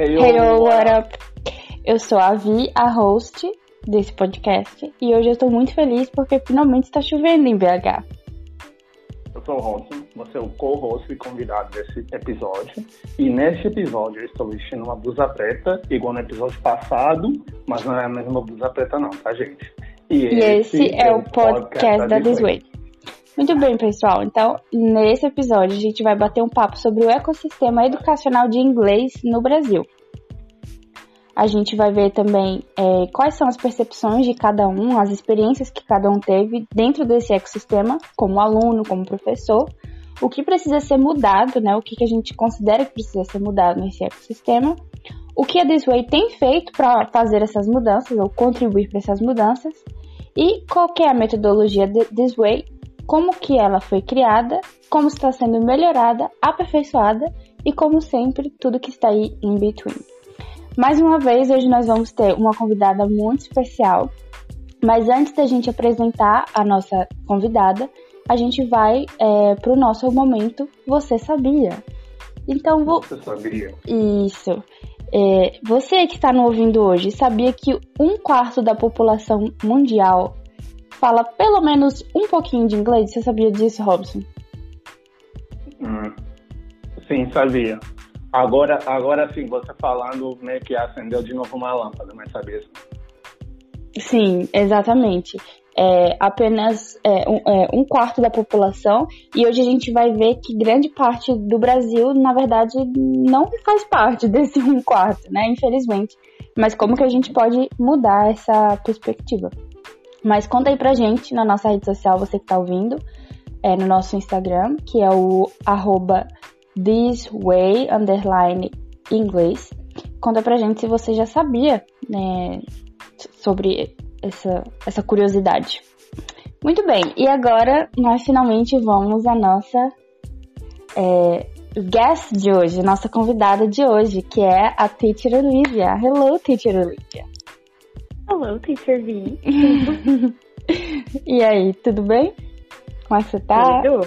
Hey, Hey, oh, what up? Eu sou a Vi, a host desse podcast, e hoje eu estou muito feliz porque finalmente está chovendo em BH. Eu sou o Ronson, você é o co-host e convidado desse episódio. E neste episódio eu estou vestindo uma blusa preta, igual no episódio passado, mas não é a mesma blusa preta não, tá, gente? E esse é o podcast da This Way. Muito bem, pessoal. Então, nesse episódio, a gente vai bater um papo sobre o ecossistema educacional de inglês no Brasil. A gente vai ver também é, quais são as percepções de cada um, as experiências que cada um teve dentro desse ecossistema, como aluno, como professor, o que precisa ser mudado, né? O que, que a gente considera que precisa ser mudado nesse ecossistema, o que a This Way tem feito para fazer essas mudanças ou contribuir para essas mudanças e qual é a metodologia de This Way, como que ela foi criada, como está sendo melhorada, aperfeiçoada e como sempre tudo que está aí in between. Mais uma vez, hoje nós vamos ter uma convidada muito especial. Mas antes da gente apresentar a nossa convidada, a gente vai é, para o nosso momento Você Sabia? Então, vou. Você sabia? Isso. É, você que está nos ouvindo hoje, sabia que um quarto da população mundial fala pelo menos um pouquinho de inglês? Você sabia disso, Robson? Hum, sim, sabia. Agora, agora sim, você falando meio que acendeu de novo uma lâmpada, mas sabia? Sim, exatamente. É apenas é, um, é, um, quarto da população, e hoje a gente vai ver que grande parte do Brasil, na verdade, não faz parte desse um quarto, né? Infelizmente. Mas como que a gente pode mudar essa perspectiva? Mas conta aí pra gente na nossa rede social, você que tá ouvindo, é, no nosso Instagram, que é o arroba thisway, underline, inglês. Conta pra gente se você já sabia, né, sobre essa, essa curiosidade. Muito bem, e agora nós finalmente vamos à nossa é, guest de hoje, nossa convidada de hoje, que é a Teacher Olivia. Hello, Teacher Olivia. Hello, Teacher V. e aí, tudo bem? Como é que você tá? Tudo.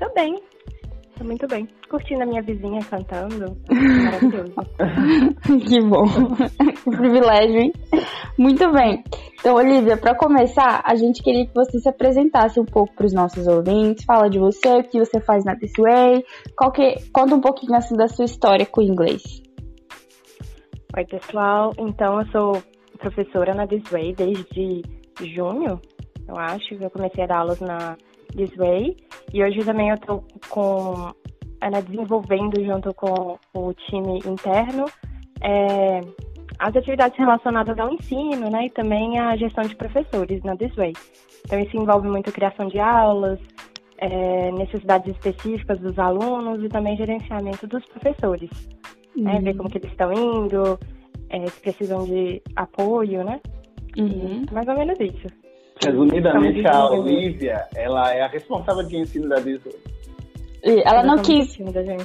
Tô bem. Tô muito bem. Curtindo a minha vizinha cantando. Maravilhoso. que bom. que privilégio, hein? Muito bem. Então, Olivia, para começar, a gente queria que você se apresentasse um pouco para os nossos ouvintes. Fala de você, o que você faz na This Way. Qual que... Conta um pouquinho assim da sua história com o inglês. Oi, pessoal. Então, eu sou professora na This Way desde junho, eu acho. Eu comecei a dar aulas na This Way. E hoje também eu tô com ela desenvolvendo junto com o time interno é, as atividades relacionadas ao ensino, né, e também a gestão de professores na This Way. Então isso envolve muito criação de aulas, é, necessidades específicas dos alunos e também gerenciamento dos professores, uhum. né, ver como que eles estão indo, é, precisam de apoio, né, uhum. mais ou menos isso. Resumidamente, a Olivia, ela é a responsável de ensino da Way. Ela não quis,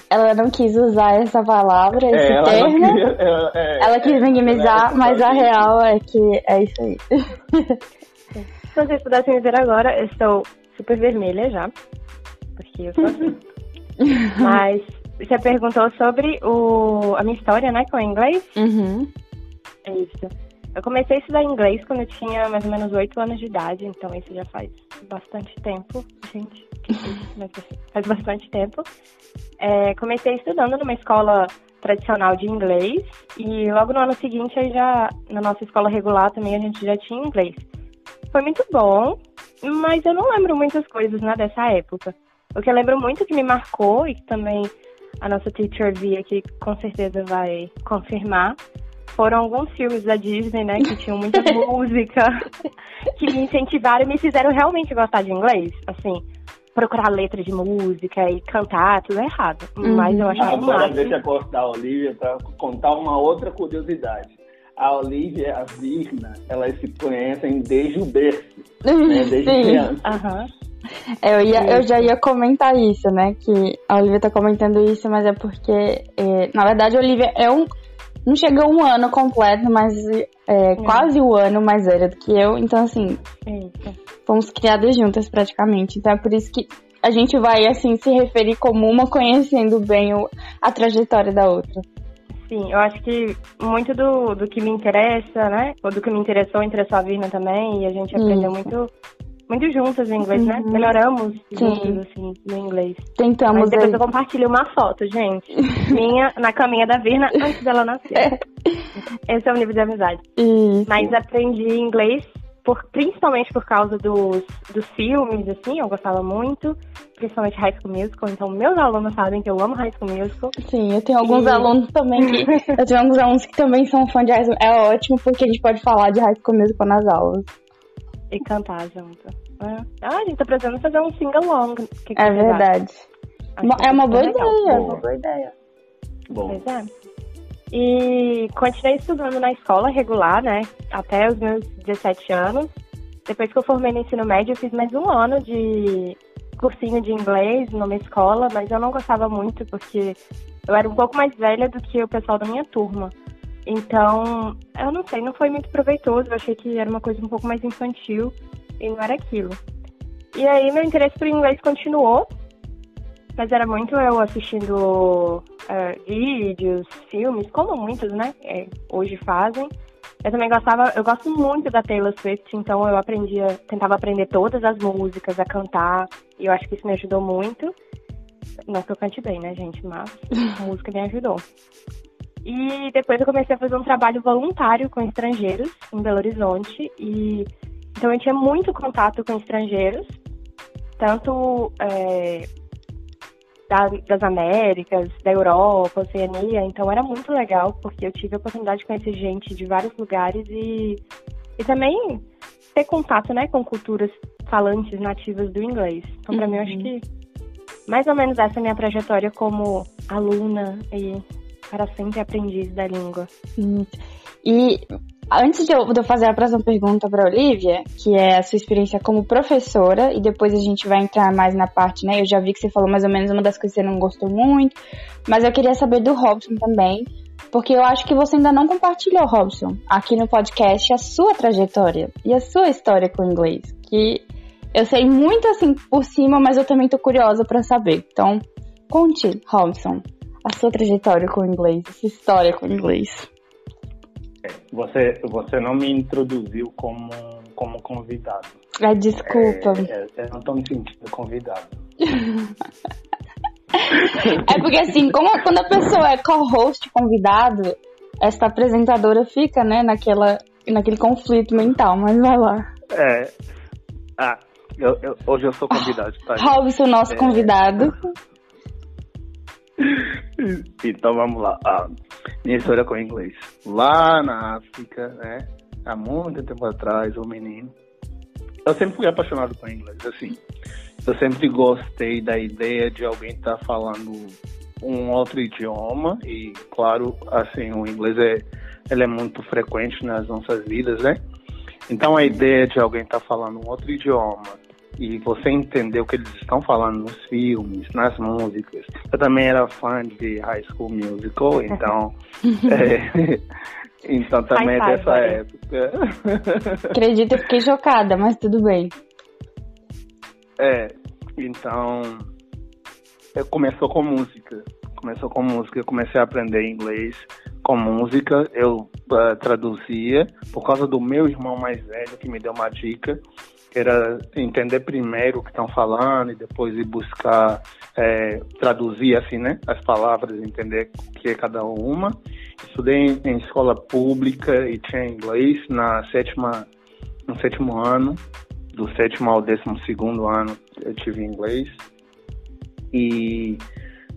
ela não quis usar essa palavra, esse é, termo. Ela, queria, ela, é, ela quis minimizar, mas a real é que é isso aí. Se vocês pudessem me ver agora, eu estou super vermelha já, porque eu sou assim. mas você perguntou sobre o, a minha história, né, com o inglês? Uhum. É isso. Eu comecei a estudar inglês quando eu tinha mais ou menos 8 anos de idade, então isso já faz bastante tempo, gente. Mas faz bastante tempo. É, comecei estudando numa escola tradicional de inglês e logo no ano seguinte, aí já na nossa escola regular também a gente já tinha inglês. Foi muito bom, mas eu não lembro muitas coisas né, dessa época. O que eu lembro muito que me marcou e que também a nossa teacher via que com certeza vai confirmar foram alguns filmes da Disney, né, que tinham muita música, que me incentivaram e me fizeram realmente gostar de inglês. Assim, procurar letra de música e cantar, tudo errado. Uhum. Mas eu acho Agora máximo. deixa eu cortar a Olivia para contar uma outra curiosidade. A Olivia e a Virna, elas se conhecem desde o berço, né, desde Sim. criança. Aham. Eu, ia, eu já ia comentar isso, né? Que a Olivia tá comentando isso, mas é porque, é, na verdade, a Olivia é um. Não chega um ano completo, mas é, quase um ano mais velha do que eu. Então, assim, Eita. fomos criadas juntas praticamente. Então é por isso que a gente vai, assim, se referir como uma conhecendo bem o- a trajetória da outra. Sim, eu acho que muito do, do que me interessa, né? Ou do que me interessou, interessou a Virna também, e a gente aprendeu muito muito juntas no inglês, né? uhum. né? Melhoramos juntos, assim, no inglês. Tentamos. Mas depois aí. eu compartilho uma foto, gente. minha na caminha da Virna antes dela nascer. É. Esse é o nível de amizade. Isso. Mas aprendi inglês por, principalmente por causa dos, dos filmes, assim, eu gostava muito, principalmente High School Musical, então meus alunos sabem que eu amo High School Musical. Sim, eu tenho alguns e... alunos também que, eu tenho alguns alunos que também são fãs de High School, é ótimo porque a gente pode falar de High School Musical nas aulas. E cantar junto. É. Ah, a gente tá precisando fazer um sing-along. É verdade. É uma boa ideia, é uma boa ideia. Bom. Pois é. E continuei estudando na escola regular, né? Até os meus 17 anos. Depois que eu formei no ensino médio, eu fiz mais um ano de cursinho de inglês numa escola, mas eu não gostava muito porque eu era um pouco mais velha do que o pessoal da minha turma. Então, eu não sei, não foi muito proveitoso. Eu achei que era uma coisa um pouco mais infantil e não era aquilo. E aí, meu interesse por inglês continuou, mas era muito eu assistindo uh, vídeos, filmes, como muitos, né, é, hoje fazem. Eu também gostava, eu gosto muito da Taylor Swift, então eu aprendia, tentava aprender todas as músicas, a cantar, e eu acho que isso me ajudou muito. Não que eu cante bem, né, gente, mas a música me ajudou. E depois eu comecei a fazer um trabalho voluntário com estrangeiros em Belo Horizonte, e então eu tinha muito contato com estrangeiros, tanto é, da, das Américas, da Europa, Oceania. Então era muito legal, porque eu tive a oportunidade de conhecer gente de vários lugares e, e também ter contato né, com culturas falantes nativas do inglês. Então, para uhum. mim, eu acho uhum. que mais ou menos essa é a minha trajetória como aluna e para sempre aprendiz da língua. E Antes de eu, fazer a próxima pergunta para Olivia, que é a sua experiência como professora, e depois a gente vai entrar mais na parte, né? Eu já vi que você falou mais ou menos uma das coisas que você não gostou muito, mas eu queria saber do Robson também, porque eu acho que você ainda não compartilhou, Robson, aqui no podcast, a sua trajetória e a sua história com o inglês, que eu sei muito assim por cima, mas eu também tô curiosa para saber. Então, conte, Robson, a sua trajetória com o inglês, a sua história com o inglês. Você, você não me introduziu como, como convidado. Ah, desculpa. É, é, eu não estou me sentindo convidado. é porque assim, como, quando a pessoa é co-host convidado, essa apresentadora fica, né, naquela, naquele conflito mental, mas vai lá. É. Ah, eu, eu, hoje eu sou convidado, tá? Robson, nosso é... convidado. então vamos lá. Ah, minha história com o inglês. Lá na África, né? Há muito tempo atrás, um menino. Eu sempre fui apaixonado por inglês, assim. Eu sempre gostei da ideia de alguém estar tá falando um outro idioma e, claro, assim, o inglês é, ele é muito frequente nas nossas vidas, né? Então a ideia de alguém estar tá falando um outro idioma e você entender o que eles estão falando nos filmes, nas músicas. Eu também era fã de High School Musical, então. é, então também é dessa época. Acredito, eu fiquei chocada, mas tudo bem. É, então. Começou com música. Começou com música, eu comecei a aprender inglês com música, eu uh, traduzia por causa do meu irmão mais velho que me deu uma dica era entender primeiro o que estão falando e depois ir buscar é, traduzir assim, né, as palavras, entender o que é cada uma. Estudei em, escola pública e tinha inglês na sétima, no sétimo ano, do sétimo ao décimo segundo ano eu tive inglês e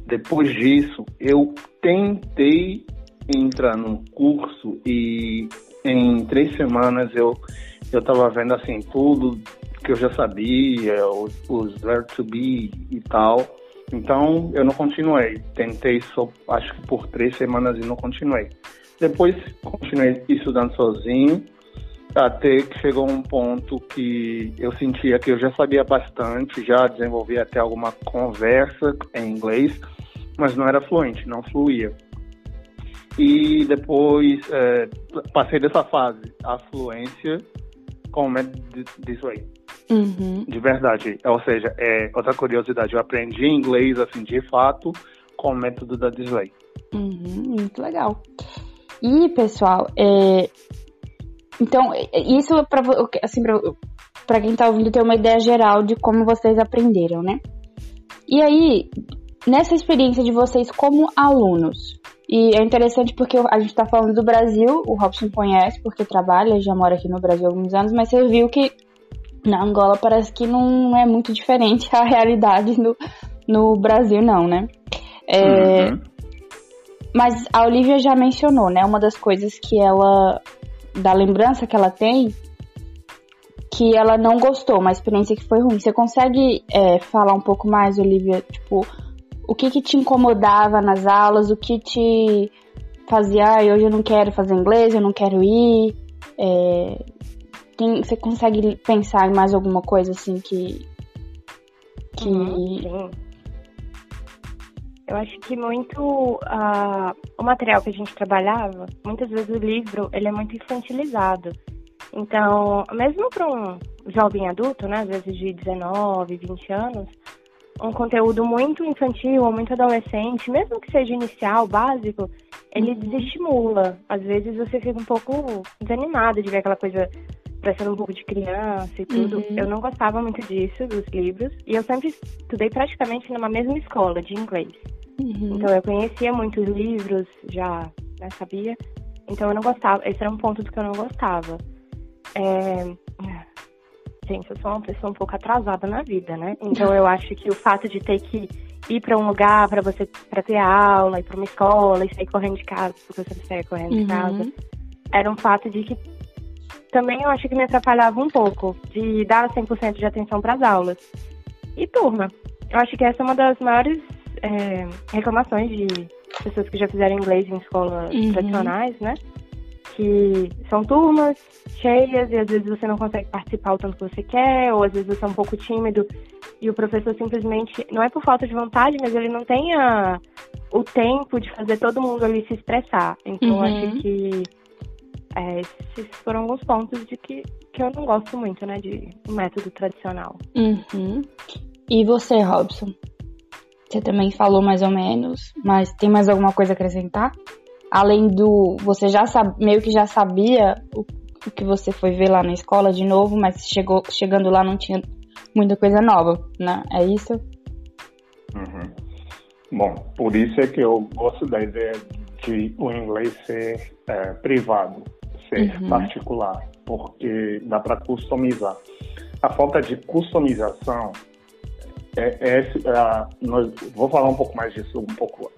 depois disso eu tentei entrar num curso e em três semanas eu eu estava vendo assim tudo que eu já sabia, os, os to Be e tal. Então eu não continuei. Tentei só, acho que por três semanas e não continuei. Depois continuei estudando sozinho, até que chegou um ponto que eu sentia que eu já sabia bastante, já desenvolvi até alguma conversa em inglês, mas não era fluente, não fluía. E depois é, passei dessa fase, a fluência com o método This Way. Uhum. De verdade. Ou seja, é outra curiosidade. Eu aprendi inglês, assim, de fato, com o método da Way. Uhum, muito legal. E, pessoal, é... então, isso é para assim, pra, quem tá ouvindo ter uma ideia geral de como vocês aprenderam, né? E aí, nessa experiência de vocês como alunos, e é interessante porque a gente tá falando do Brasil, o Robson conhece porque trabalha, já mora aqui no Brasil há alguns anos, mas você viu que na Angola parece que não é muito diferente a realidade no, no Brasil, não, né? É, uhum. Mas a Olivia já mencionou, né? Uma das coisas que ela. da lembrança que ela tem, que ela não gostou, uma experiência que foi ruim. Você consegue é, falar um pouco mais, Olivia? Tipo, o que que te incomodava nas aulas? O que te fazia, ah, hoje eu não quero fazer inglês, eu não quero ir? É, tem, você consegue pensar em mais alguma coisa assim que. que... Uhum. Eu acho que muito uh, o material que a gente trabalhava, muitas vezes o livro ele é muito infantilizado. Então, mesmo para um jovem adulto, né, às vezes de 19, 20 anos, um conteúdo muito infantil ou muito adolescente, mesmo que seja inicial, básico, ele uhum. desestimula. Às vezes você fica um pouco desanimado de ver aquela coisa parecendo um pouco de criança e tudo. Uhum. Eu não gostava muito disso, dos livros. E eu sempre estudei praticamente numa mesma escola de inglês. Uhum. Então eu conhecia muitos livros, já né, sabia. Então eu não gostava. Esse era um ponto do que eu não gostava. É... Gente, eu sou uma pessoa um pouco atrasada na vida, né? Então eu acho que o fato de ter que ir para um lugar para você para ter aula, ir para uma escola e sair correndo de casa, porque você sair correndo uhum. de casa, era um fato de que também eu acho que me atrapalhava um pouco de dar 100% de atenção para as aulas. E turma, eu acho que essa é uma das maiores é, reclamações de pessoas que já fizeram inglês em escolas uhum. tradicionais, né? Que são turmas cheias e às vezes você não consegue participar o tanto que você quer, ou às vezes você é um pouco tímido e o professor simplesmente, não é por falta de vontade, mas ele não tem a, o tempo de fazer todo mundo ali se expressar. Então uhum. acho que é, esses foram alguns pontos de que, que eu não gosto muito, né, de método tradicional. Uhum. E você, Robson? Você também falou mais ou menos, mas tem mais alguma coisa a acrescentar? Além do. Você já sabe, meio que já sabia o, o que você foi ver lá na escola de novo, mas chegou, chegando lá não tinha muita coisa nova, né? É isso? Uhum. Bom, por isso é que eu gosto da ideia de o inglês ser é, privado ser uhum. particular, porque dá para customizar. A falta de customização é, é, é nós, vou falar um pouco mais disso um pouco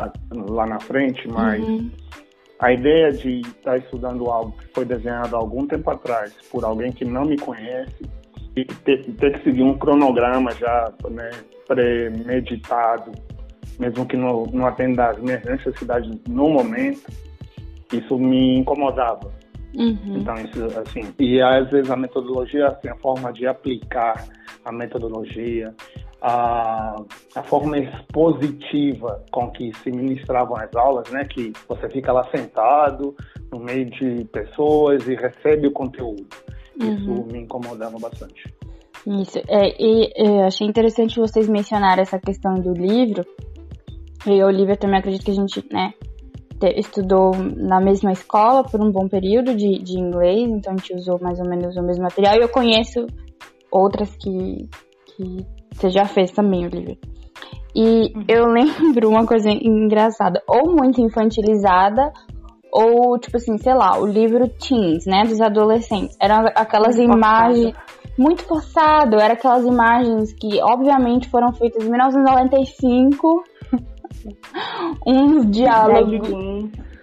lá na frente, mas uhum. A ideia de estar tá estudando algo que foi desenhado há algum tempo atrás por alguém que não me conhece e ter, ter que seguir um cronograma já né, premeditado, mesmo que não, não atenda às minhas necessidades no momento, isso me incomodava. Uhum. Então, isso, assim, e às vezes a metodologia, assim, a forma de aplicar a metodologia, a, a forma expositiva com que se ministravam as aulas, né, que você fica lá sentado no meio de pessoas e recebe o conteúdo. Isso uhum. me incomodava bastante. Isso, é, e é, achei interessante vocês mencionarem essa questão do livro. E a Olivia também acredito que a gente, né, estudou na mesma escola por um bom período de, de inglês, então a gente usou mais ou menos o mesmo material. E eu conheço outras que, que você já fez também, Olivia. E uhum. eu lembro uma coisa engraçada, ou muito infantilizada, ou tipo assim, sei lá, o livro Teens, né, dos adolescentes. Eram aquelas muito imagens. Forçado. Muito forçado, eram aquelas imagens que obviamente foram feitas em 1995 uns diálogos.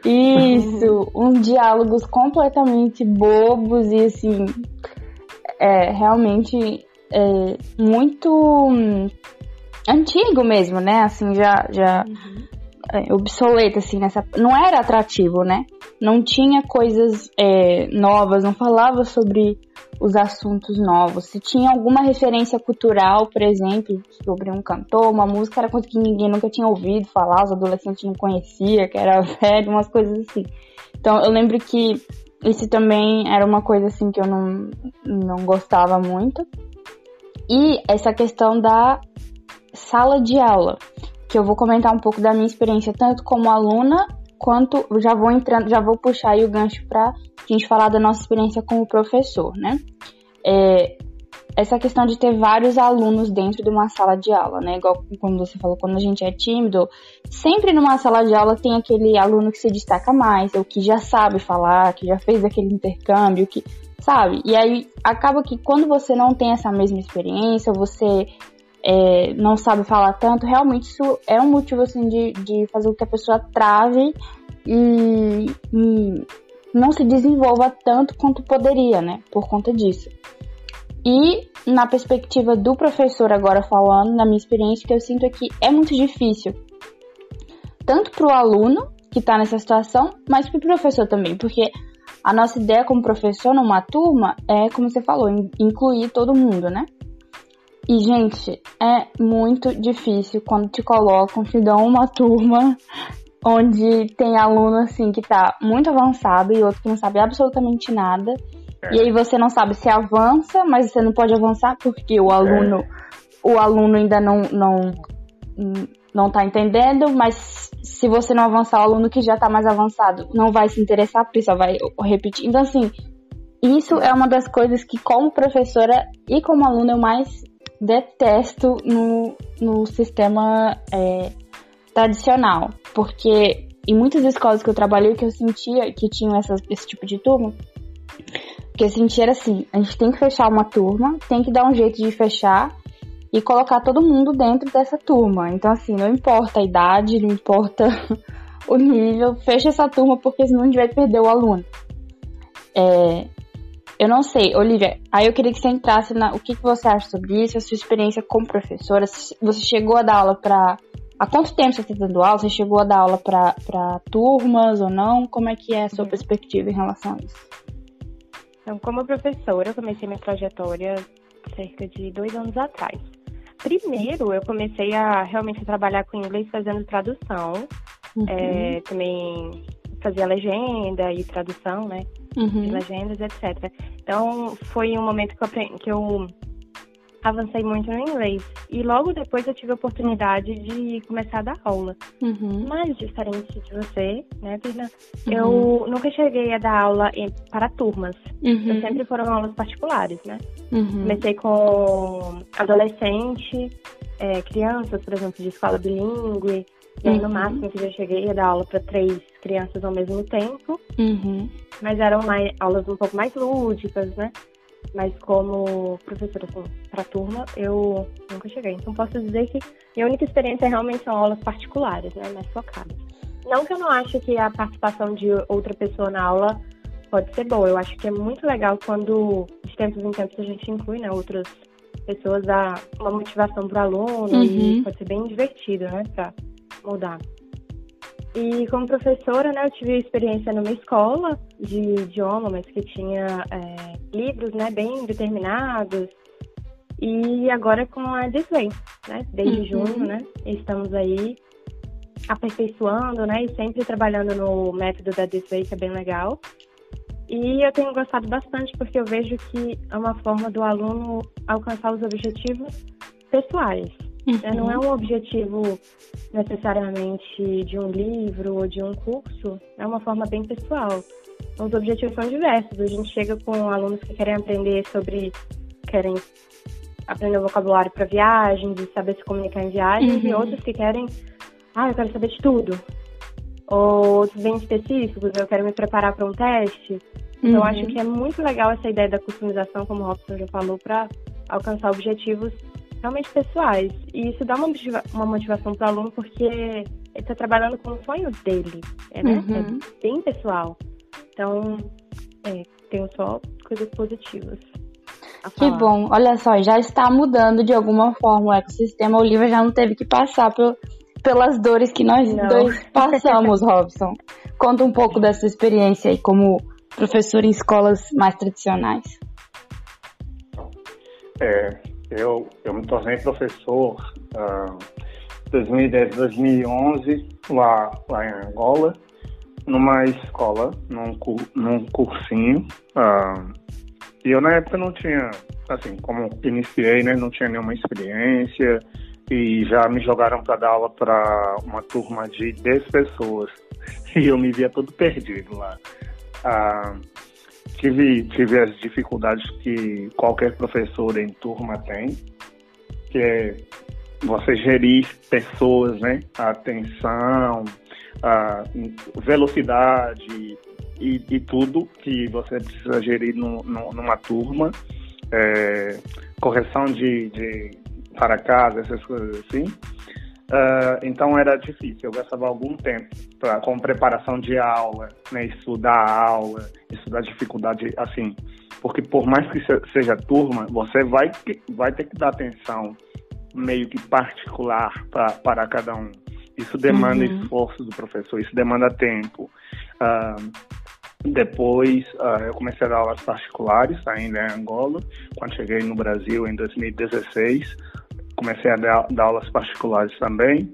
Isso, uns diálogos completamente bobos e assim, é realmente é, muito hum, antigo mesmo, né? Assim, já, já uhum. é, obsoleto, assim, nessa. Não era atrativo, né? Não tinha coisas é, novas, não falava sobre os assuntos novos. Se tinha alguma referência cultural, por exemplo, sobre um cantor, uma música, era coisa que ninguém nunca tinha ouvido falar, os adolescentes não conheciam, que era velho, umas coisas assim. Então eu lembro que isso também era uma coisa assim que eu não, não gostava muito. E essa questão da sala de aula, que eu vou comentar um pouco da minha experiência tanto como aluna quanto. Já vou entrando, já vou puxar aí o gancho para a gente falar da nossa experiência como professor, né? É, essa questão de ter vários alunos dentro de uma sala de aula, né? Igual como você falou, quando a gente é tímido, sempre numa sala de aula tem aquele aluno que se destaca mais, ou que já sabe falar, que já fez aquele intercâmbio, que sabe? E aí acaba que quando você não tem essa mesma experiência, você é, não sabe falar tanto, realmente isso é um motivo assim de, de fazer com que a pessoa trave e, e não se desenvolva tanto quanto poderia, né? Por conta disso. E na perspectiva do professor agora falando, na minha experiência, que eu sinto é que é muito difícil, tanto para o aluno que está nessa situação, mas para o professor também, porque a nossa ideia como professor numa turma é, como você falou, incluir todo mundo, né? E, gente, é muito difícil quando te colocam, te dão uma turma onde tem aluno, assim, que tá muito avançado e outro que não sabe absolutamente nada. E aí você não sabe se avança, mas você não pode avançar porque o aluno, é. o aluno ainda não, não, não tá entendendo, mas se você não avançar, o aluno que já tá mais avançado não vai se interessar, porque só vai repetir. Então, assim, isso é uma das coisas que, como professora e como aluna, eu mais detesto no, no sistema é, tradicional. Porque em muitas escolas que eu trabalhei, que eu sentia que tinham essas, esse tipo de turma, porque sentir assim, a gente tem que fechar uma turma, tem que dar um jeito de fechar e colocar todo mundo dentro dessa turma. Então, assim, não importa a idade, não importa o nível, fecha essa turma porque senão a gente vai perder o aluno. É, eu não sei, Olivia, aí eu queria que você entrasse na. O que, que você acha sobre isso, a sua experiência como professora? Você chegou a dar aula para. Há quanto tempo você está dando aula? Você chegou a dar aula para turmas ou não? Como é que é a sua perspectiva em relação a isso? Então, como professora, eu comecei minha trajetória cerca de dois anos atrás. Primeiro, eu comecei a realmente trabalhar com inglês fazendo tradução. Uhum. É, também fazia legenda e tradução, né? Uhum. legendas, etc. Então, foi um momento que eu, que eu avancei muito no inglês. E logo depois eu tive a oportunidade de começar a dar aula. Uhum. Mas, diferente de você, né, Virna, uhum. eu nunca cheguei a dar aula em, para turmas. Uhum. Eu sempre foram aulas particulares, né? Uhum. Comecei com adolescente, é, crianças, por exemplo, de escola bilíngue. E aí, no uhum. máximo, que eu cheguei a dar aula para três crianças ao mesmo tempo. Uhum. Mas eram mais, aulas um pouco mais lúdicas, né? Mas como professora assim, para turma, eu nunca cheguei. Então posso dizer que minha única experiência realmente são aulas particulares, né, mais focadas. Não que eu não acho que a participação de outra pessoa na aula pode ser boa. Eu acho que é muito legal quando de tempos em tempos a gente inclui, né, outras pessoas a uma motivação para o aluno uhum. e pode ser bem divertido, né, para mudar. E como professora, né, eu tive experiência numa escola de idioma, mas que tinha é, livros, né, bem determinados. E agora com a Disney, né, desde uhum. junho, né, estamos aí aperfeiçoando, né, e sempre trabalhando no método da Disney, que é bem legal. E eu tenho gostado bastante porque eu vejo que é uma forma do aluno alcançar os objetivos pessoais. Uhum. Não é um objetivo necessariamente de um livro ou de um curso, é uma forma bem pessoal. Os objetivos são diversos. A gente chega com alunos que querem aprender sobre, querem aprender vocabulário para viagens e saber se comunicar em viagens, uhum. e outros que querem, ah, eu quero saber de tudo. Ou outros bem específicos, eu quero me preparar para um teste. Então, eu acho uhum. que é muito legal essa ideia da customização, como o Robson já falou, para alcançar objetivos realmente pessoais. E isso dá uma, motiva uma motivação para o aluno porque ele está trabalhando com o sonho dele, é, né? É uhum. é bem pessoal. Então, é, tenho só coisas positivas. Que bom, olha só, já está mudando de alguma forma o ecossistema. O Olivia já não teve que passar por, pelas dores que nós não. dois passamos, Robson. Conta um pouco dessa experiência aí como professor em escolas mais tradicionais. É, eu, eu me tornei professor uh, 2010, 2011 lá, lá em Angola, numa escola, num, num cursinho. Uh, e eu na época não tinha, assim, como iniciei, né, não tinha nenhuma experiência e já me jogaram para dar aula para uma turma de 10 pessoas. e eu me via todo perdido lá. Ah, tive, tive as dificuldades que qualquer professor em turma tem, que é você gerir pessoas, né? A atenção, a velocidade e, e tudo que você precisa gerir no, no, numa turma, é, correção de, de para casa, essas coisas assim. Uh, então era difícil, eu gastava algum tempo pra, com preparação de aula, né, estudar a aula, estudar dificuldade, assim, porque por mais que seja turma, você vai, vai ter que dar atenção meio que particular pra, para cada um. Isso demanda uhum. esforço do professor, isso demanda tempo. Uh, depois uh, eu comecei a dar aulas particulares ainda em Angola. Quando cheguei no Brasil em 2016, comecei a dar, dar aulas particulares também.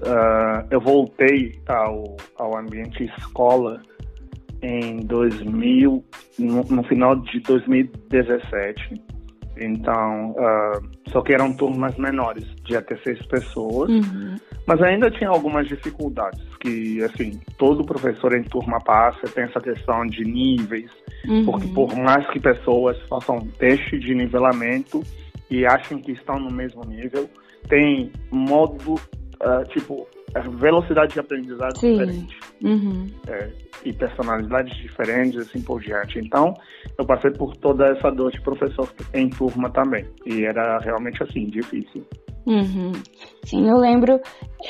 Uh, eu voltei ao, ao ambiente escola em 2000, no, no final de 2017 então, uh, só que eram turmas menores, de até seis pessoas. Uhum. Mas ainda tinha algumas dificuldades, que, assim, todo professor em turma passa, tem essa questão de níveis, uhum. porque por mais que pessoas façam teste de nivelamento e achem que estão no mesmo nível, tem modo, uh, tipo, velocidade de aprendizado Sim. diferente. Uhum. É, e personalidades diferentes, assim por diante. Então, eu passei por toda essa dor de professor em turma também. E era realmente assim, difícil. Uhum. Sim, eu lembro.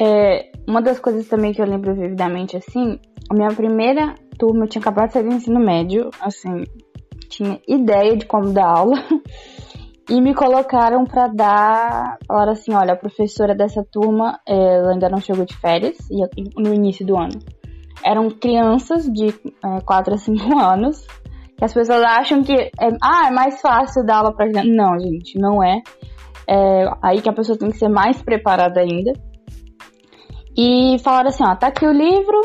É, uma das coisas também que eu lembro vividamente, assim, a minha primeira turma, eu tinha acabado de sair do ensino médio, assim, tinha ideia de como dar aula. E me colocaram para dar. Falaram assim: olha, a professora dessa turma, ela ainda não chegou de férias, no início do ano. Eram crianças de é, 4 a 5 anos, que as pessoas acham que é, ah, é mais fácil dar aula pra criança. Não, gente, não é. é. Aí que a pessoa tem que ser mais preparada ainda. E falaram assim: ó, tá aqui o livro,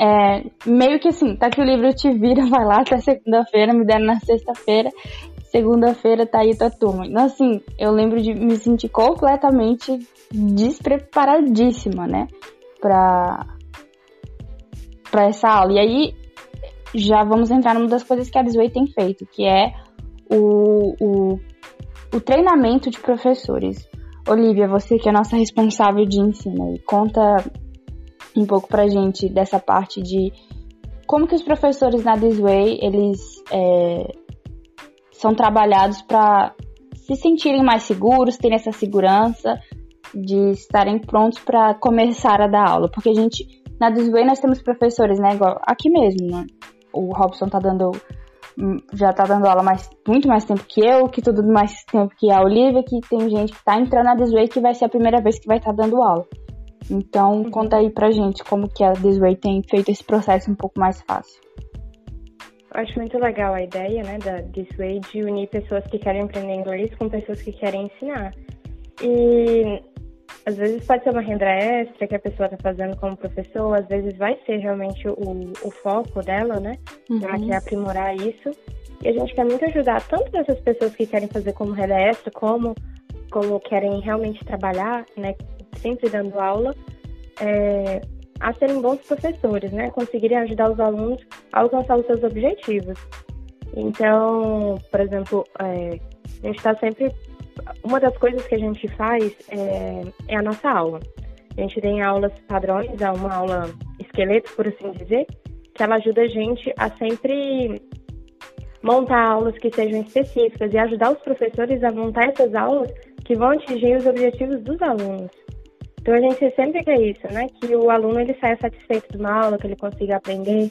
é, meio que assim, tá aqui o livro, te vira, vai lá até segunda-feira, me deram na sexta-feira segunda-feira tá aí tua turma. Então, assim, eu lembro de me sentir completamente despreparadíssima, né? Pra, pra essa aula. E aí, já vamos entrar numa das coisas que a Disway tem feito, que é o, o, o treinamento de professores. Olivia, você que é nossa responsável de ensino, conta um pouco pra gente dessa parte de como que os professores na Disway, eles é, são trabalhados para se sentirem mais seguros, terem essa segurança de estarem prontos para começar a dar aula. Porque a gente, na Disway, nós temos professores, né? Igual aqui mesmo, né? O Robson tá dando. Hum, já tá dando aula mais, muito mais tempo que eu, que tudo mais tempo que a Olivia, que tem gente que tá entrando na Disway que vai ser a primeira vez que vai estar tá dando aula. Então, uhum. conta aí pra gente como que a Disway tem feito esse processo um pouco mais fácil acho muito legal a ideia, né, da This Way de unir pessoas que querem aprender inglês com pessoas que querem ensinar. E às vezes pode ser uma renda extra que a pessoa está fazendo como professor, às vezes vai ser realmente o, o foco dela, né? Uhum. Ela quer aprimorar isso. E a gente quer muito ajudar tanto essas pessoas que querem fazer como renda extra, como, como querem realmente trabalhar, né? Sempre dando aula. É, a serem bons professores, né? Conseguirem ajudar os alunos a alcançar os seus objetivos. Então, por exemplo, é, a gente está sempre. Uma das coisas que a gente faz é, é, a nossa aula. A gente tem aulas padrões, é uma aula esqueleto, por assim dizer, que ela ajuda a gente a sempre montar aulas que sejam específicas e ajudar os professores a montar essas aulas que vão atingir os objetivos dos alunos. Então a gente sempre quer isso, né? Que o aluno ele saia satisfeito de uma aula, que ele consiga aprender,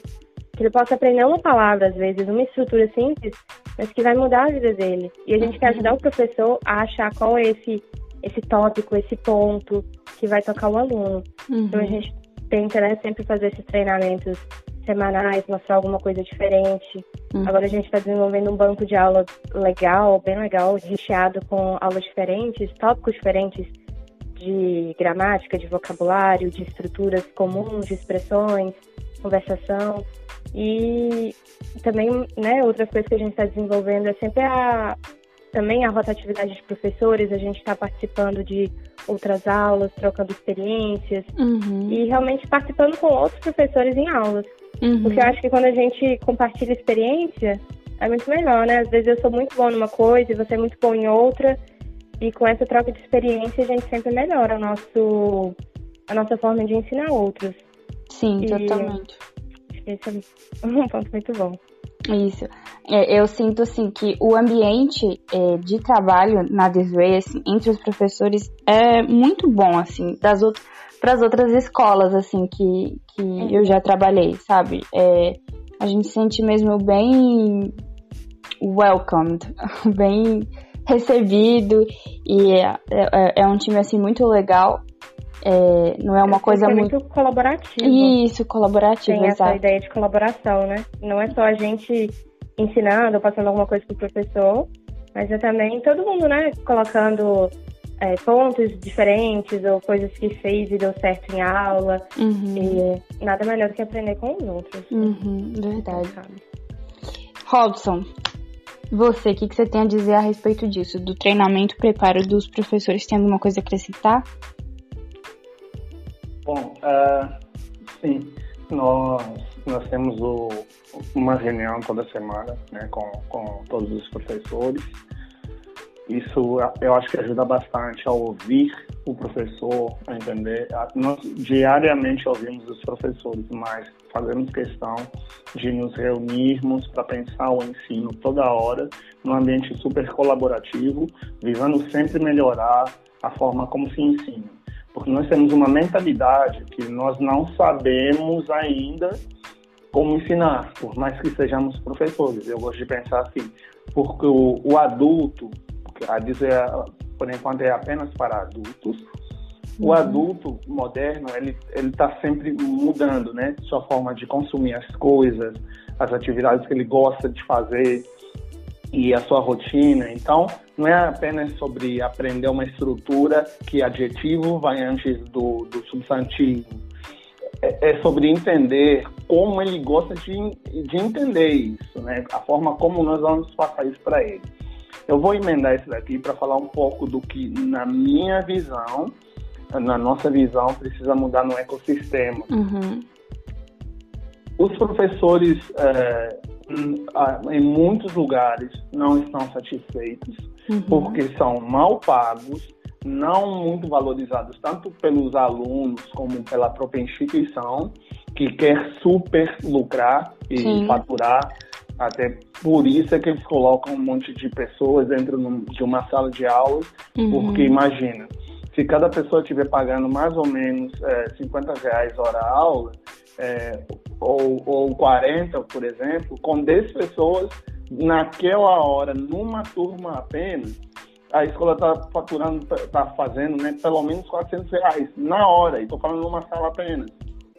que ele possa aprender uma palavra, às vezes, uma estrutura simples, mas que vai mudar a vida dele. E a gente quer ajudar o professor a achar qual é esse, esse tópico, esse ponto que vai tocar o aluno. Uhum. Então a gente tenta né, sempre fazer esses treinamentos semanais, mostrar alguma coisa diferente. Uhum. Agora a gente está desenvolvendo um banco de aula legal, bem legal, recheado com aulas diferentes, tópicos diferentes de gramática, de vocabulário, de estruturas comuns, de expressões, conversação. E também, né, outra coisa que a gente está desenvolvendo é sempre a também a rotatividade de professores. A gente está participando de outras aulas, trocando experiências uhum. e realmente participando com outros professores em aulas. Uhum. Porque eu acho que quando a gente compartilha experiência, é muito melhor, né? Às vezes eu sou muito bom numa coisa e você é muito bom em outra, e com essa troca de experiência a gente sempre melhora o nosso, a nossa forma de ensinar outros. Sim, E- totalmente. Esse é um ponto muito bom. Isso. É, eu sinto assim que o ambiente é, de trabalho na Desway, assim, entre os professores é muito bom, assim, das outras para as outras escolas assim que, que eu já trabalhei, sabe? É, a gente se sente mesmo bem welcomed, bem recebido e é, é- é um time assim muito legal. É, não é uma coisa é muito muito colaborativo. isso colaborativa, Tem essa exato. ideia de colaboração, né? Não é só a gente ensinando ou passando alguma coisa pro professor, mas é também todo mundo, né? Colocando é, pontos diferentes ou coisas que fez e deu certo em aula. Uhum, E nada melhor do que aprender com os outros. uhum, verdade. Robson, você, o que, que você tem a dizer a respeito disso? Do treinamento, preparo dos professores? Tem alguma coisa a acrescentar? Bom, ah, sim, nós, nós temos o, uma reunião toda semana né, com, com todos os professores. Isso eu acho que ajuda bastante a ouvir o professor, a entender. Nós diariamente ouvimos os professores, mas fazemos questão de nos reunirmos para pensar o ensino toda hora, num ambiente super colaborativo, visando sempre melhorar a forma como se ensina porque nós temos uma mentalidade que nós não sabemos ainda como ensinar, por mais que sejamos professores. Eu gosto de pensar assim, porque o, o adulto, a dizer por enquanto é apenas para adultos, o adulto moderno ele ele está sempre mudando, né? Sua forma de consumir as coisas, as atividades que ele gosta de fazer e a sua rotina. Então, não é apenas sobre aprender uma estrutura que adjetivo vai antes do, do substantivo. É, é sobre entender como ele gosta de, de entender isso, né? A forma como nós vamos passar isso para ele. Eu vou emendar isso daqui para falar um pouco do que, na minha visão, na nossa visão, precisa mudar no ecossistema. Uhum. Os professores, é, em- muitos lugares, não estão satisfeitos Uhum. porque são mal pagos, não muito valorizados tanto pelos alunos como pela própria instituição, que quer super lucrar e Sim. faturar. Até por isso é que eles colocam um monte de pessoas dentro de uma sala de aula, Uhum. porque imagina, se cada pessoa estiver pagando mais ou menos é, 50 reais hora aula, é, ou, ou 40, por exemplo, com 10 pessoas naquela hora, numa turma apenas, a escola está faturando, está fazendo né, pelo menos 400 reais na hora, e estou falando numa sala apenas.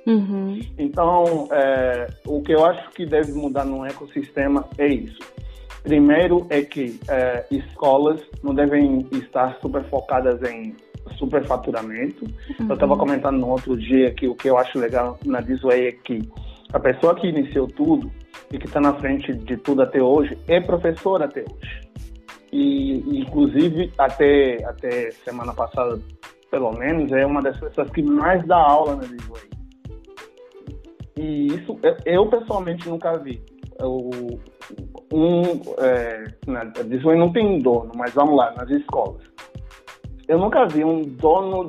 Uhum. Então, é, o que eu acho que deve mudar no ecossistema é isso. Primeiro é que é, escolas não devem estar super focadas em superfaturamento. Eu estava comentando no outro dia que o que eu acho legal na Disway é que a pessoa que iniciou tudo e que está na frente de tudo até hoje é professora até hoje. E, inclusive, até, até semana passada, pelo menos, é uma das pessoas que mais dá aula na Disway. E isso eu, eu pessoalmente nunca vi. Eu, um, é, na Disney não tem dono, mas vamos lá, nas escolas. Eu nunca vi um dono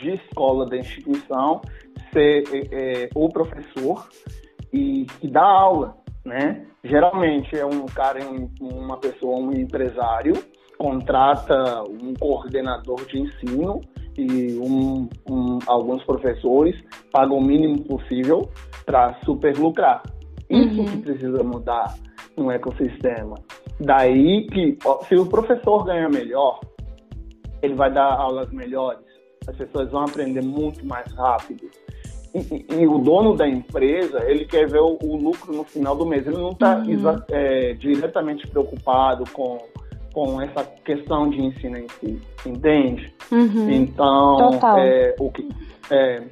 de escola da instituição ser é, é, o professor e que dá aula, né? Geralmente é um cara, um, uma pessoa, um empresário, contrata um coordenador de ensino e um, um, alguns professores pagam o mínimo possível para super lucrar. Isso Uhum. que precisa mudar no ecossistema. Daí que, ó, se o professor ganha melhor, ele vai dar aulas melhores, as pessoas vão aprender muito mais rápido. E, e- e o dono da empresa, ele quer ver o, o lucro no final do mês. Ele não está Uhum. diretamente preocupado com, com essa questão de ensino em si, entende? Uhum. Então, é, o que, é,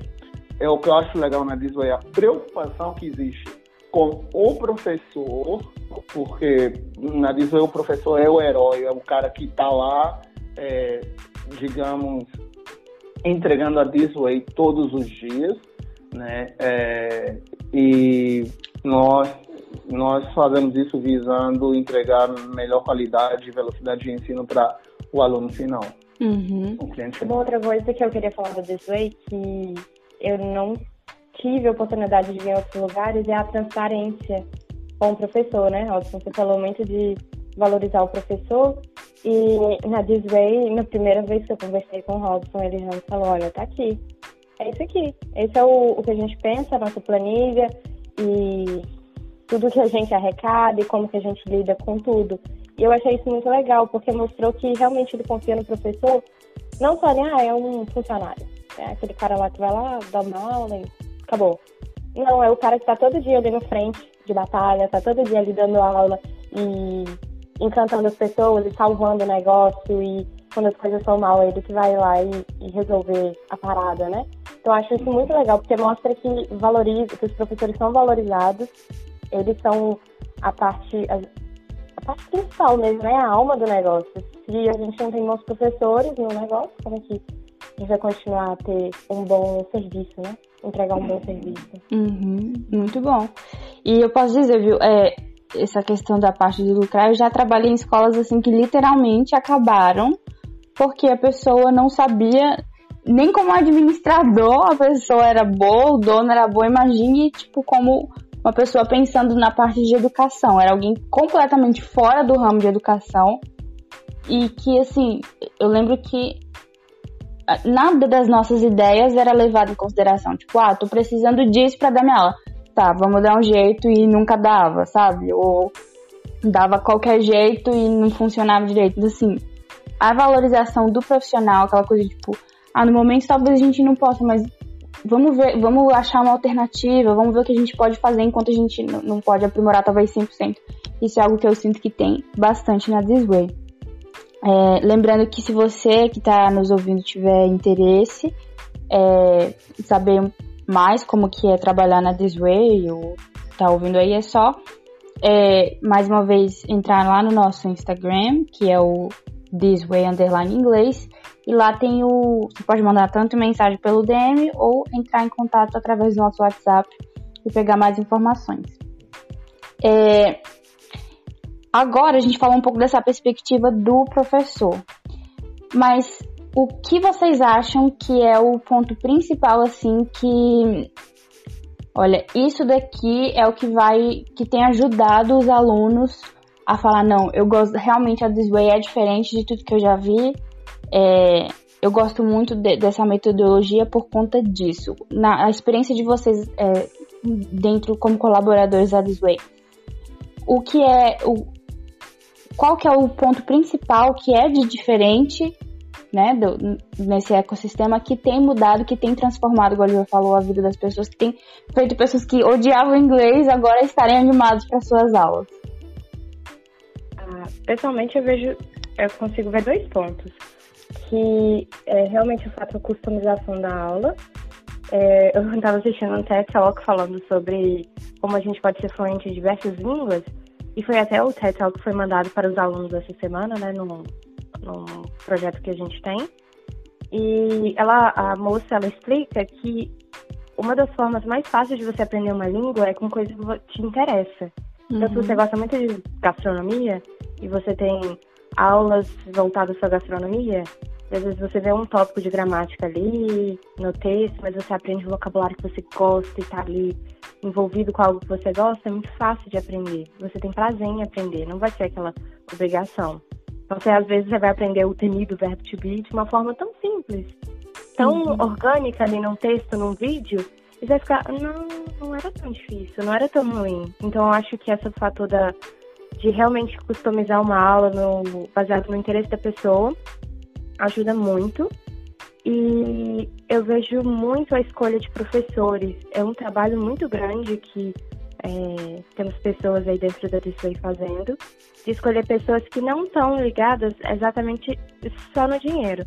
é o que eu acho legal na Disney, a preocupação que existe com o professor, porque na Disney o professor é o herói, é o cara que está lá, é, digamos, entregando a This Way todos os dias, né? É, e nós nós fazemos isso visando entregar melhor qualidade e velocidade de ensino para o aluno final. Uhum. O cliente final. Uma outra coisa que eu queria falar do This Way, que eu não tive a oportunidade de ver em outros lugares, é a transparência com o professor, né, Robson? Você falou muito de valorizar o professor e na Way, na primeira vez que eu conversei com o Robson, ele já me falou, olha, tá aqui, é isso aqui. Esse é o, o que a gente pensa, a nossa planilha e tudo que a gente arrecada e como que a gente lida com tudo. E eu achei isso muito legal, porque mostrou que realmente ele confia no professor, não só ah, é um funcionário. É aquele cara lá que vai lá, dá uma aula e acabou. Não, é o cara que está todo dia ali no frente de batalha, está todo dia ali dando aula e encantando as pessoas e salvando o negócio e quando as coisas estão mal, é ele que vai lá e, e, resolver a parada, né? Então eu acho isso muito legal, porque mostra que valoriza, que os professores são valorizados, eles são a parte, a, a parte principal mesmo, né? A alma do negócio. Se a gente não tem bons professores no negócio, como é que a gente vai continuar a ter um bom serviço, né? Entregar um bom serviço. Uhum, muito bom. E eu posso dizer, viu, é, essa questão da parte de lucrar, eu já trabalhei em escolas assim que literalmente acabaram porque a pessoa não sabia nem como administrador a pessoa era boa, o dono era boa, imagine tipo como uma pessoa pensando na parte de educação, era alguém completamente fora do ramo de educação. E que assim, eu lembro que nada das nossas ideias era levado em consideração, tipo, ah, tô precisando disso para dar minha aula. Tá, vamos dar um jeito e nunca dava, sabe? Ou dava qualquer jeito e não funcionava direito. Assim, a valorização do profissional, aquela coisa tipo, ah, no momento talvez a gente não possa, mas vamos ver, vamos achar uma alternativa, vamos ver o que a gente pode fazer enquanto a gente não pode aprimorar talvez 100%. Isso é algo que eu sinto que tem bastante na This Way. É, lembrando que se você que está nos ouvindo tiver interesse, é, saber mais como que é trabalhar na This Way, ou tá ouvindo aí, é só é, mais uma vez entrar lá no nosso Instagram, que é o This Way Underline Inglês. E lá tem o. Você pode mandar tanto mensagem pelo DM ou entrar em contato através do nosso WhatsApp e pegar mais informações. É, agora a gente falou um pouco dessa perspectiva do professor. Mas o que vocês acham que é o ponto principal, assim, que. Olha, isso daqui é o que vai. que tem ajudado os alunos a falar, não, eu gosto, realmente a This Way é diferente de tudo que eu já vi. É, eu gosto muito de, dessa metodologia por conta disso. Na a experiência de vocês é, dentro como colaboradores da This Way. O que é o qual que é o ponto principal que é de diferente, né, do, nesse ecossistema que tem mudado, que tem transformado, igual já falou, a vida das pessoas, que tem feito pessoas que odiavam inglês agora estarem animados para suas aulas pessoalmente eu vejo, eu consigo ver dois pontos. Que é realmente o fato da customização da aula. É, eu estava assistindo um TED Talk falando sobre como a gente pode ser fluente em diversas línguas. E foi até o TED Talk que foi mandado para os alunos essa semana, né, num, num projeto que a gente tem. E ela, a moça, ela explica que uma das formas mais fáceis de você aprender uma língua é com coisa que te interessa. Então, se você uhum. gosta muito de gastronomia e você tem aulas voltadas para gastronomia, às vezes você vê um tópico de gramática ali no texto, mas você aprende o vocabulário que você gosta e está ali envolvido com algo que você gosta, é muito fácil de aprender. Você tem prazer em aprender, não vai ser aquela obrigação. Você, às vezes você vai aprender o temido verbo to be de uma forma tão simples, tão uhum. orgânica ali num texto, num vídeo, e você vai ficar, não, não era tão difícil, não era tão ruim. Então eu acho que esse fator da, de realmente customizar uma aula no, baseado no interesse da pessoa ajuda muito. E eu vejo muito a escolha de professores. É um trabalho muito grande que é, temos pessoas aí dentro da Display fazendo, de escolher pessoas que não estão ligadas exatamente só no dinheiro.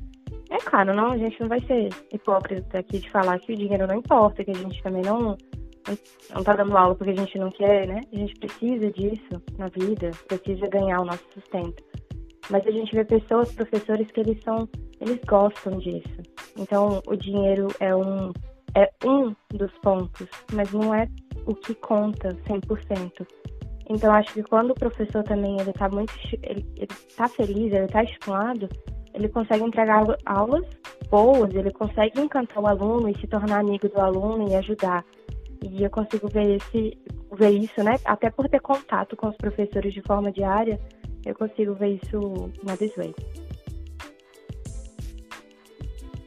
É claro, não, a gente não vai ser hipócrita aqui de falar que o dinheiro não importa, que a gente também não não tá dando aula porque a gente não quer, né? A gente precisa disso na vida, precisa ganhar o nosso sustento. Mas a gente vê pessoas, professores que eles são eles gostam disso. Então, o dinheiro é um, é um dos pontos, mas não é o que conta 100%. Então, acho que quando o professor também ele está muito ele, ele tá feliz, ele está estimulado, ele consegue entregar aulas boas, ele consegue encantar o aluno e se tornar amigo do aluno e ajudar. E eu consigo ver, esse, ver isso, né? Até por ter contato com os professores de forma diária, eu consigo ver isso na Desway.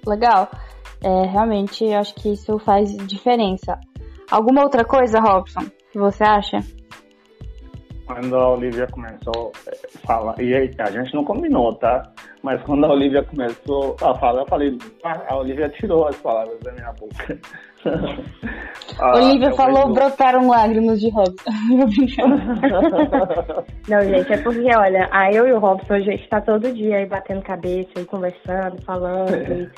Legal. É, realmente, eu acho que isso faz diferença. Alguma outra coisa, Robson, que você acha? Quando a Olivia começou a falar, e a gente não combinou, tá? Mas quando a Olivia começou a falar, eu falei, ah, a Olivia tirou as palavras da minha boca. ah, Olivia falou, vejo... brotaram lágrimas de Robson. não, gente, é porque, olha, a eu e o Robson, a gente tá todo dia aí batendo cabeça e conversando, falando, e, e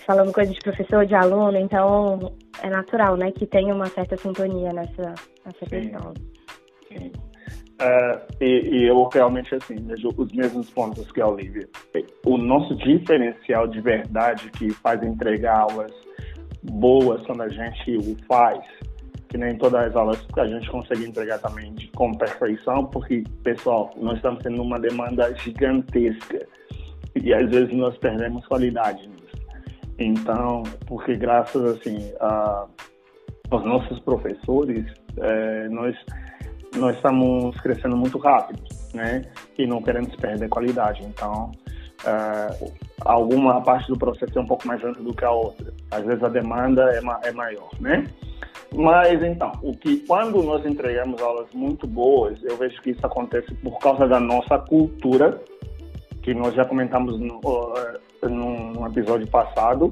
falando coisas de professor, de aluno, então é natural, né, que tenha uma certa sintonia nessa, nessa questão. Sim. Uh, e, e, eu realmente assim vejo os mesmos pontos que a Olivia. O nosso diferencial de verdade que faz entregar aulas boas quando a gente o faz, que nem todas as aulas a gente consegue entregar também de, com perfeição, porque pessoal, nós estamos tendo uma demanda gigantesca e às vezes nós perdemos qualidade. Então, porque graças assim a, aos nossos professores, é, nós nós estamos crescendo muito rápido, né? E não queremos perder qualidade. Então, uh, alguma parte do processo é um pouco mais lenta do que a outra. Às vezes a demanda é, ma é maior, né? Mas então, o que quando nós entregamos aulas muito boas, eu vejo que isso acontece por causa da nossa cultura, que nós já comentamos no, num episódio passado,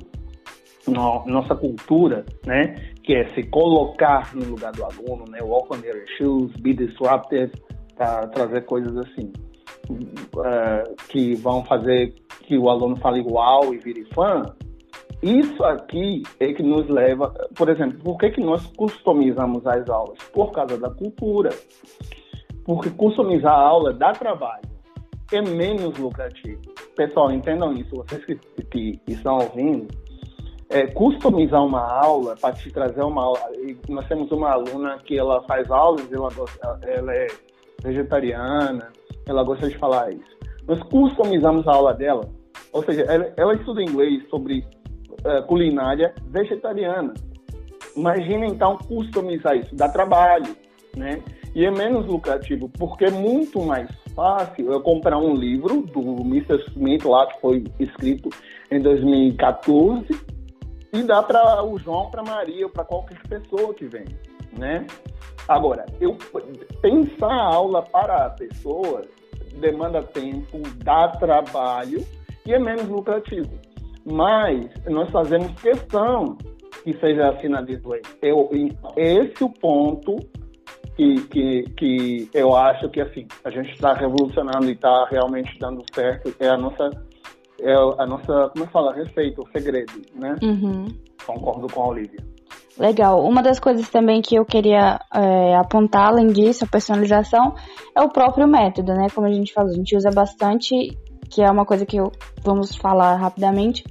no, nossa cultura, né, que é se colocar no lugar do aluno, né, walk on their shoes, be disruptive, para trazer coisas assim, uh, que vão fazer que o aluno fale igual e vire fã. Isso aqui é que nos leva, por exemplo, por que, que nós customizamos as aulas? Por causa da cultura. Porque customizar a aula dá trabalho, é menos lucrativo. Pessoal, entendam isso, vocês que, que estão ouvindo, é, customizar uma aula para te trazer uma aula. nós temos uma aluna que ela faz aulas, ela, ela é vegetariana, ela gosta de falar isso. Nós customizamos a aula dela, ou seja, ela, ela estuda inglês sobre uh, culinária vegetariana. Imagina então customizar isso, dá trabalho, né? E é menos lucrativo, porque é muito mais fácil eu comprar um livro do Mr. Smith lá que foi escrito em 2014 e dá para o João, para Maria, para qualquer pessoa que vem, né? Agora, eu pensar a aula para a pessoa demanda tempo, dá trabalho e é menos lucrativo. Mas nós fazemos questão que seja assim na. Eu, esse é o ponto que, que, que eu acho que assim a gente está revolucionando e está realmente dando certo. É a nossa é a nossa, como eu falo, respeito, o segredo, né? Uhum. Concordo com a Olivia. Legal. Uma das coisas também que eu queria é, apontar, além disso, a personalização, é o próprio método, né? Como a gente falou, a gente usa bastante, que é uma coisa que eu, vamos falar rapidamente,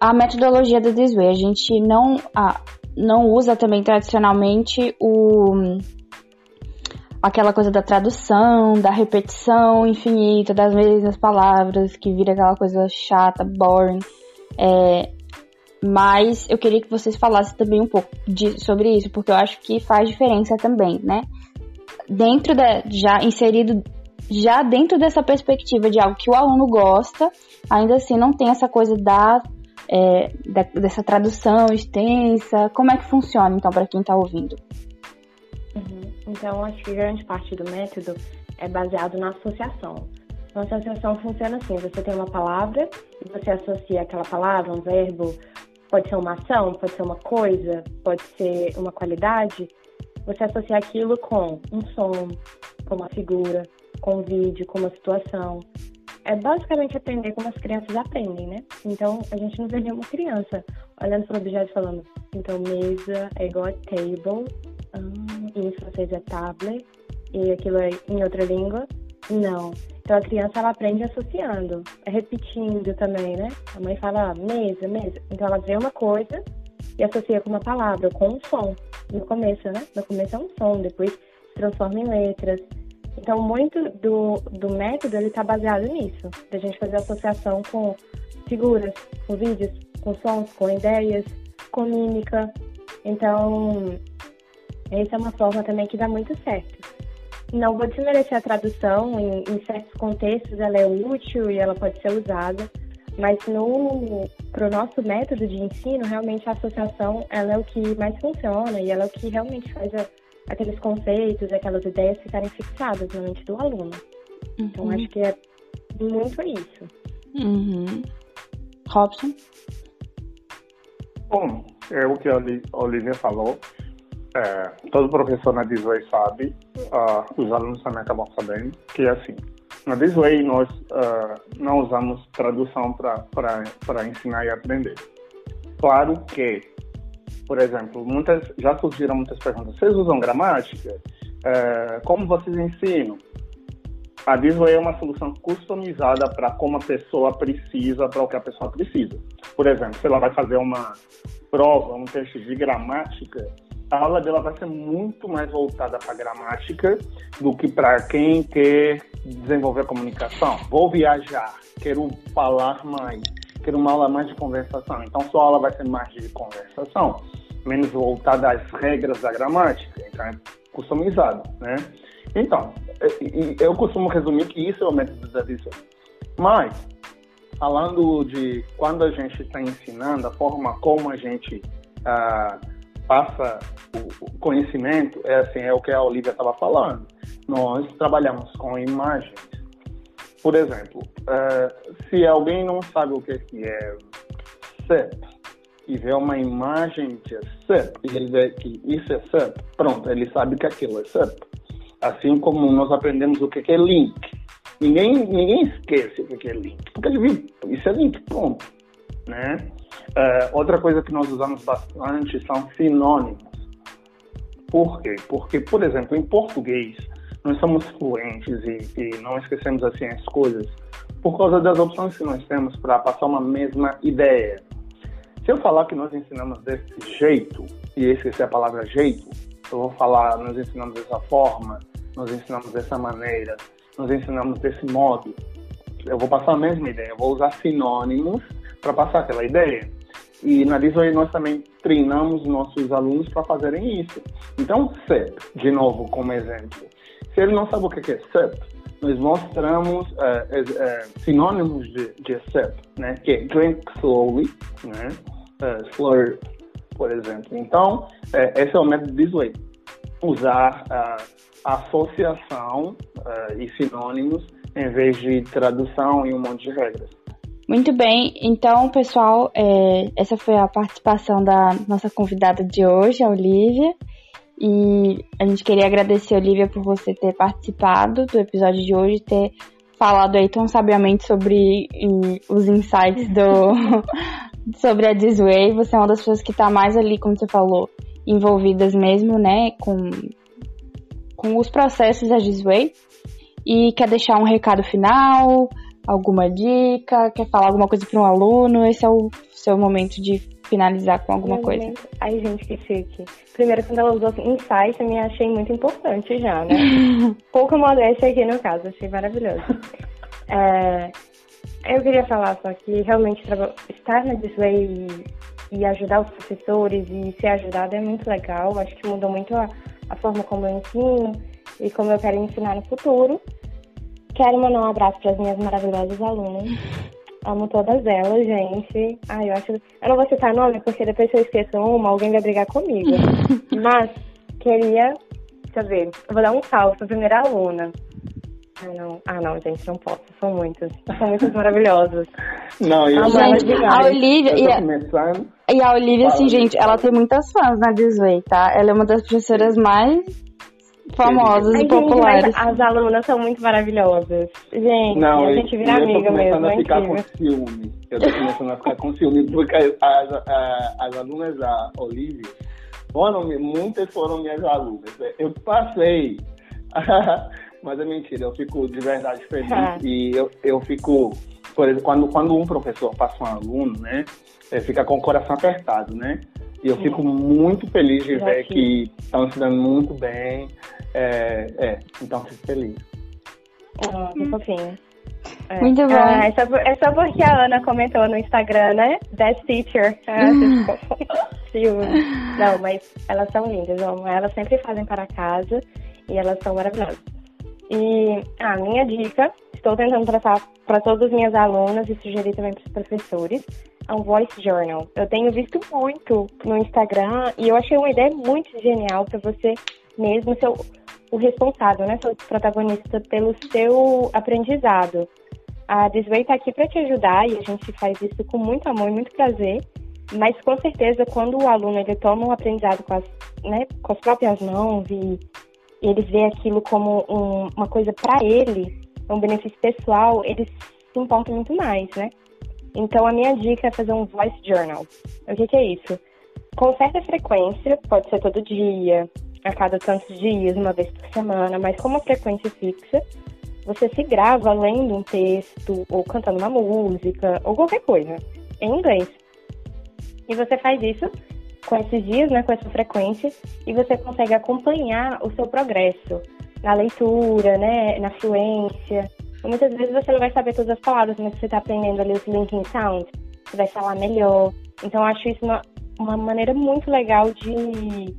a metodologia da This Way. A gente não, a, não usa também tradicionalmente o aquela coisa da tradução, da repetição infinita das mesmas palavras, que vira aquela coisa chata, boring. É, mas eu queria que vocês falassem também um pouco de, sobre isso, porque eu acho que faz diferença também, né? Dentro da. já inserido. Já dentro dessa perspectiva de algo que o aluno gosta, ainda assim não tem essa coisa da, é, da dessa tradução extensa. Como é que funciona, então, para quem está ouvindo? Então, acho que grande parte do método é baseado na associação. Uma associação funciona assim: você tem uma palavra e você associa aquela palavra, um verbo, pode ser uma ação, pode ser uma coisa, pode ser uma qualidade. Você associa aquilo com um som, com uma figura, com um vídeo, com uma situação. É basicamente aprender como as crianças aprendem, né? Então, a gente não vê nenhuma criança olhando para o objeto falando, então mesa é igual a table, ah, em francês é table, e aquilo é em outra língua. Não. Então a criança ela aprende associando, é repetindo também, né? A mãe fala mesa, mesa. Então ela vê uma coisa e associa com uma palavra, com um som. No começo, né? No começo é um som, depois se transforma em letras. Então muito do, do método ele está baseado nisso, da gente fazer associação com figuras, com vídeos, com sons, com ideias, com mímica. Então, essa é uma forma também que dá muito certo. Não vou desmerecer a tradução, em, em certos contextos ela é útil e ela pode ser usada, mas no para o nosso método de ensino, realmente a associação ela é o que mais funciona e ela é o que realmente faz a, aqueles conceitos, aquelas ideias ficarem fixadas na mente do aluno. Então, uhum. Então, acho que é muito isso. Uhum. Robson? Bom, é o que a Olivia falou. É, todo professor na Disway sabe, uh, os alunos também acabam sabendo, que é assim, na Disway nós uh, não usamos tradução para ensinar e aprender. Claro que, por exemplo, muitas, já surgiram muitas perguntas, vocês usam gramática? Uh, como vocês ensinam? A Disway é uma solução customizada para como a pessoa precisa, para o que a pessoa precisa. Por exemplo, se ela vai fazer uma prova, um teste de gramática, a aula dela vai ser muito mais voltada para gramática do que para quem quer desenvolver comunicação. Vou viajar, quero falar mais, quero uma aula mais de conversação. Então, sua aula vai ser mais de conversação, menos voltada às regras da gramática. Então, é customizado, né? Então, eu costumo resumir que isso é o método da visão. Mas, falando de quando a gente está ensinando, a forma como a gente ah, passa o conhecimento, é assim, é o que a Olivia estava falando. Nós trabalhamos com imagens. Por exemplo, uh, se alguém não sabe o que é CEP e vê uma imagem de CEP e ele vê que isso é CEP, pronto, ele sabe que aquilo é CEP. Assim como nós aprendemos o que é link. Ninguém, ninguém esquece o que é link, porque ele viu, isso é link, pronto. Né? Uh, outra coisa que nós usamos bastante são sinônimos. Por quê? Porque, por exemplo, em português, nós somos fluentes e, e não esquecemos assim as coisas por causa das opções que nós temos para passar uma mesma ideia. Se eu falar que nós ensinamos desse jeito, e esquecer a palavra jeito, eu vou falar, nós ensinamos dessa forma, nós ensinamos dessa maneira, nós ensinamos desse modo. Eu vou passar a mesma ideia, eu vou usar sinônimos para passar aquela ideia. E na Disney nós também treinamos nossos alunos para fazerem isso. Então, CEP, de novo, como exemplo. Se ele não sabe o que é CEP, nós mostramos uh, uh, sinônimos de, de CEP, né? Que é drink slowly, né? Uh, slur, por exemplo. Então, esse é o método Disney. Usar associação e sinônimos em vez de tradução e um monte de regras. Muito bem, então, pessoal, é, essa foi a participação da nossa convidada de hoje, a Olivia. E a gente queria agradecer, Olivia, por você ter participado do episódio de hoje, ter falado aí tão sabiamente sobre os insights do sobre a Disway. Você é uma das pessoas que está mais ali, como você falou, envolvidas mesmo, né, com, com os processos da Disway. E quer deixar um recado final, alguma dica, quer falar alguma coisa para um aluno, esse é o seu momento de finalizar com alguma Meu coisa. Momento... Ai, gente, que chique. Primeiro, quando ela usou assim, insight, eu me achei muito importante já, né? Pouca modéstia aqui no caso, achei maravilhoso. é... Eu queria falar só que realmente estar na Display e, e ajudar os professores e ser ajudado é muito legal. Acho que mudou muito a, a forma como eu ensino e como eu quero ensinar no futuro. Quero mandar um abraço para as minhas maravilhosas alunas. Amo todas elas, gente. Ai, eu acho. Eu não vou citar nome, porque depois se eu esqueço uma, alguém vai brigar comigo. Mas queria. Deixa eu ver. Eu vou dar um salve pra primeira aluna. Ah não. ah, não, gente, não posso. São muitas. São muitas maravilhosas. Não, eu gente, a Olivia. E a, e a Olivia, assim, gente, ela tem muitas fãs na Disney, tá? Ela é uma das professoras mais famosos e populares. as alunas são muito maravilhosas. Gente, não, a gente vira amiga mesmo. Eu tô começando a ficar com ciúme. Eu tô começando a ficar com ciúme, porque as, as, as alunas da Olivia foram, muitas foram minhas alunas. Eu passei mas é mentira, eu fico de verdade feliz ah. e eu, eu fico, por exemplo, quando, quando um professor passa um aluno, né, fica com o coração apertado, né? E eu fico muito feliz de ver que estão se dando muito bem. É, é então fico feliz. Oh, que fofinho. É. Muito bom. Ah, é, só, é só porque a Ana comentou no Instagram, né? Best teacher. Ah, Não, mas elas são lindas, amo. Elas sempre fazem para casa e elas são maravilhosas. E a ah, minha dica, estou tentando tratar para todas as minhas alunas e sugerir também para os professores, é um voice journal. Eu tenho visto muito no Instagram e eu achei uma ideia muito genial para você mesmo ser o responsável, né, ser o protagonista pelo seu aprendizado. A Desway está aqui para te ajudar e a gente faz isso com muito amor e muito prazer. Mas com certeza, quando o aluno ele toma um aprendizado com as, né, com as próprias mãos e ele vê aquilo como um, uma coisa para ele, um benefício pessoal, ele se importa muito mais, né? Então, a minha dica é fazer um voice journal. O que, que é isso? Com certa frequência, pode ser todo dia, a cada tantos dias, uma vez por semana, mas com uma frequência fixa, você se grava lendo um texto, ou cantando uma música, ou qualquer coisa, em inglês. E você faz isso com esses dias, né, com essa frequência, e você consegue acompanhar o seu progresso na leitura, né, na fluência. Muitas vezes você não vai saber todas as palavras, mas você está aprendendo ali os linking sounds, você vai falar melhor. Então, eu acho isso uma, uma maneira muito legal de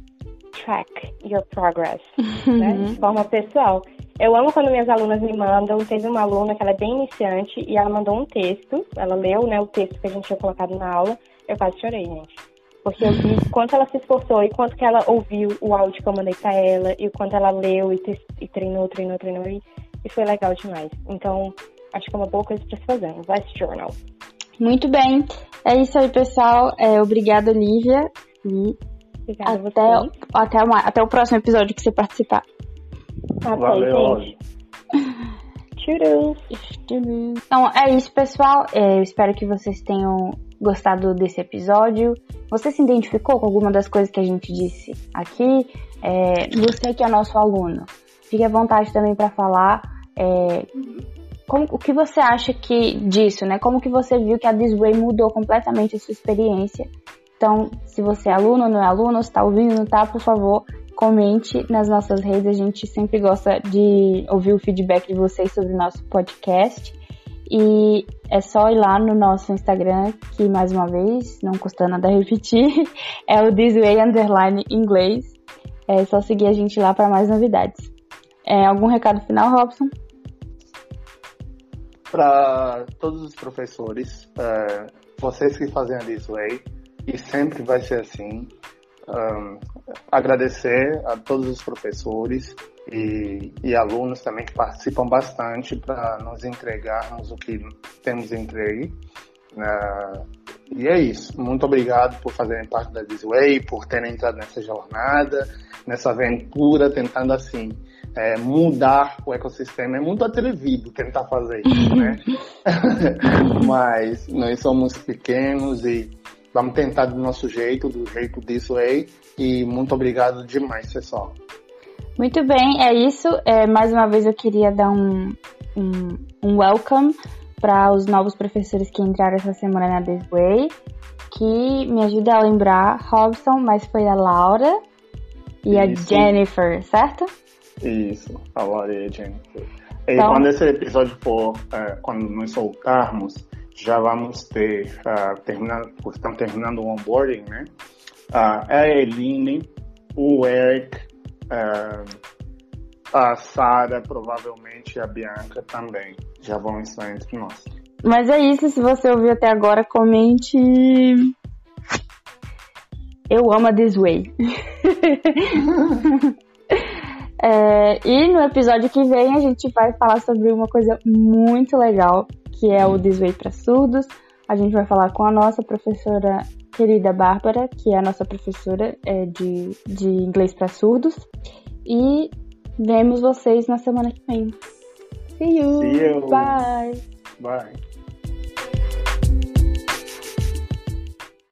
track your progress, né, de forma pessoal. Eu amo quando minhas alunas me mandam. Teve uma aluna que ela é bem iniciante e ela mandou um texto. Ela leu, né, o texto que a gente tinha colocado na aula. Eu quase chorei, gente. Porque eu vi quanto ela se esforçou e quanto que ela ouviu o áudio que eu mandei pra ela e o quanto ela leu e, e treinou, treinou, treinou e, e, foi legal demais. Então, acho que é uma boa coisa pra se fazer, um Vice Journal. Muito bem. É isso aí, pessoal. É, obrigada, Olivia. E Obrigada até, até, até o próximo episódio que você participar. Tá Valeu, gente. Então é isso, pessoal. É, eu espero que vocês tenham gostado desse episódio. Você se identificou com alguma das coisas que a gente disse aqui? É, você que é nosso aluno, fique à vontade também para falar é, como, o que você acha que disso, né? Como que você viu que a This Way mudou completamente a sua experiência? Então, se você é aluno ou não é aluno, está ouvindo, não tá, por favor, comente nas nossas redes. A gente sempre gosta de ouvir o feedback de vocês sobre o nosso podcast. E é só ir lá no nosso Instagram, que mais uma vez, não custa nada repetir, é o Thisway Underline Inglês. É só seguir a gente lá para mais novidades. É, algum recado final, Robson? Para todos os professores, é, vocês que fazem a Thisway, e sempre vai ser assim, um, agradecer a todos os professores e, e alunos também que participam bastante para nos entregarmos o que temos entregue. Uh, e é isso. Muito obrigado por fazerem parte da Disway, por terem entrado nessa jornada, nessa aventura, tentando assim é, mudar o ecossistema. É muito atrevido tentar fazer isso, né? Mas nós somos pequenos e vamos tentar do nosso jeito, do jeito disso aí. E muito obrigado demais, pessoal. Muito bem, é isso. É, mais uma vez eu queria dar um, um, um welcome para os novos professores que entraram essa semana na This Way, que me ajuda a lembrar Robson, mas foi a Laura e isso. a Jennifer, certo? Isso, a Laura e a Jennifer. E então, quando esse episódio for, é, quando nós soltarmos, já vamos ter, uh, terminando, estamos terminando o onboarding, né? Uh, a Eline, o Eric, uh, a Sara, provavelmente a Bianca também já vão estar entre nós. Mas é isso, se você ouviu até agora, comente. Eu amo a This Way. é, e no episódio que vem a gente vai falar sobre uma coisa muito legal que é o Desway para Surdos. A gente vai falar com a nossa professora querida Bárbara, que é a nossa professora é, de, de inglês para surdos. E vemos vocês na semana que vem. See you. See you. Bye. Bye.